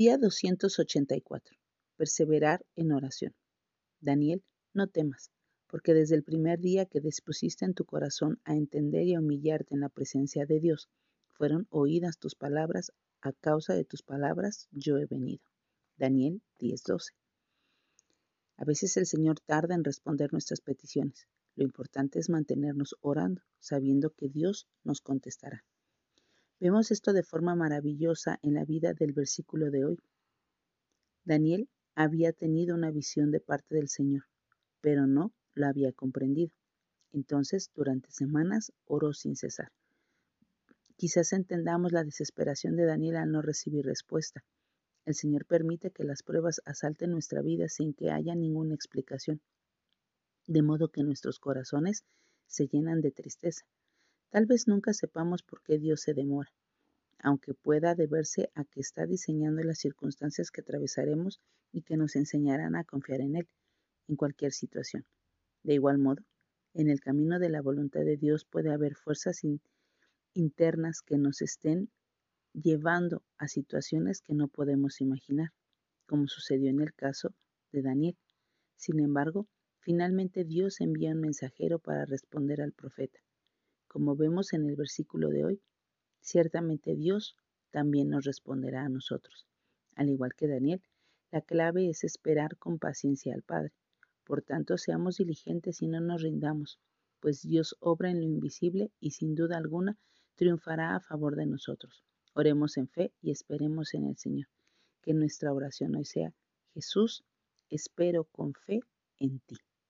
Día 284. Perseverar en oración. Daniel, no temas, porque desde el primer día que dispusiste en tu corazón a entender y a humillarte en la presencia de Dios, fueron oídas tus palabras, a causa de tus palabras yo he venido. Daniel 10:12. A veces el Señor tarda en responder nuestras peticiones. Lo importante es mantenernos orando, sabiendo que Dios nos contestará. Vemos esto de forma maravillosa en la vida del versículo de hoy. Daniel había tenido una visión de parte del Señor, pero no la había comprendido. Entonces, durante semanas oró sin cesar. Quizás entendamos la desesperación de Daniel al no recibir respuesta. El Señor permite que las pruebas asalten nuestra vida sin que haya ninguna explicación, de modo que nuestros corazones se llenan de tristeza. Tal vez nunca sepamos por qué Dios se demora, aunque pueda deberse a que está diseñando las circunstancias que atravesaremos y que nos enseñarán a confiar en Él en cualquier situación. De igual modo, en el camino de la voluntad de Dios puede haber fuerzas internas que nos estén llevando a situaciones que no podemos imaginar, como sucedió en el caso de Daniel. Sin embargo, finalmente Dios envía un mensajero para responder al profeta. Como vemos en el versículo de hoy, ciertamente Dios también nos responderá a nosotros. Al igual que Daniel, la clave es esperar con paciencia al Padre. Por tanto, seamos diligentes y no nos rindamos, pues Dios obra en lo invisible y sin duda alguna triunfará a favor de nosotros. Oremos en fe y esperemos en el Señor. Que nuestra oración hoy sea, Jesús, espero con fe en ti.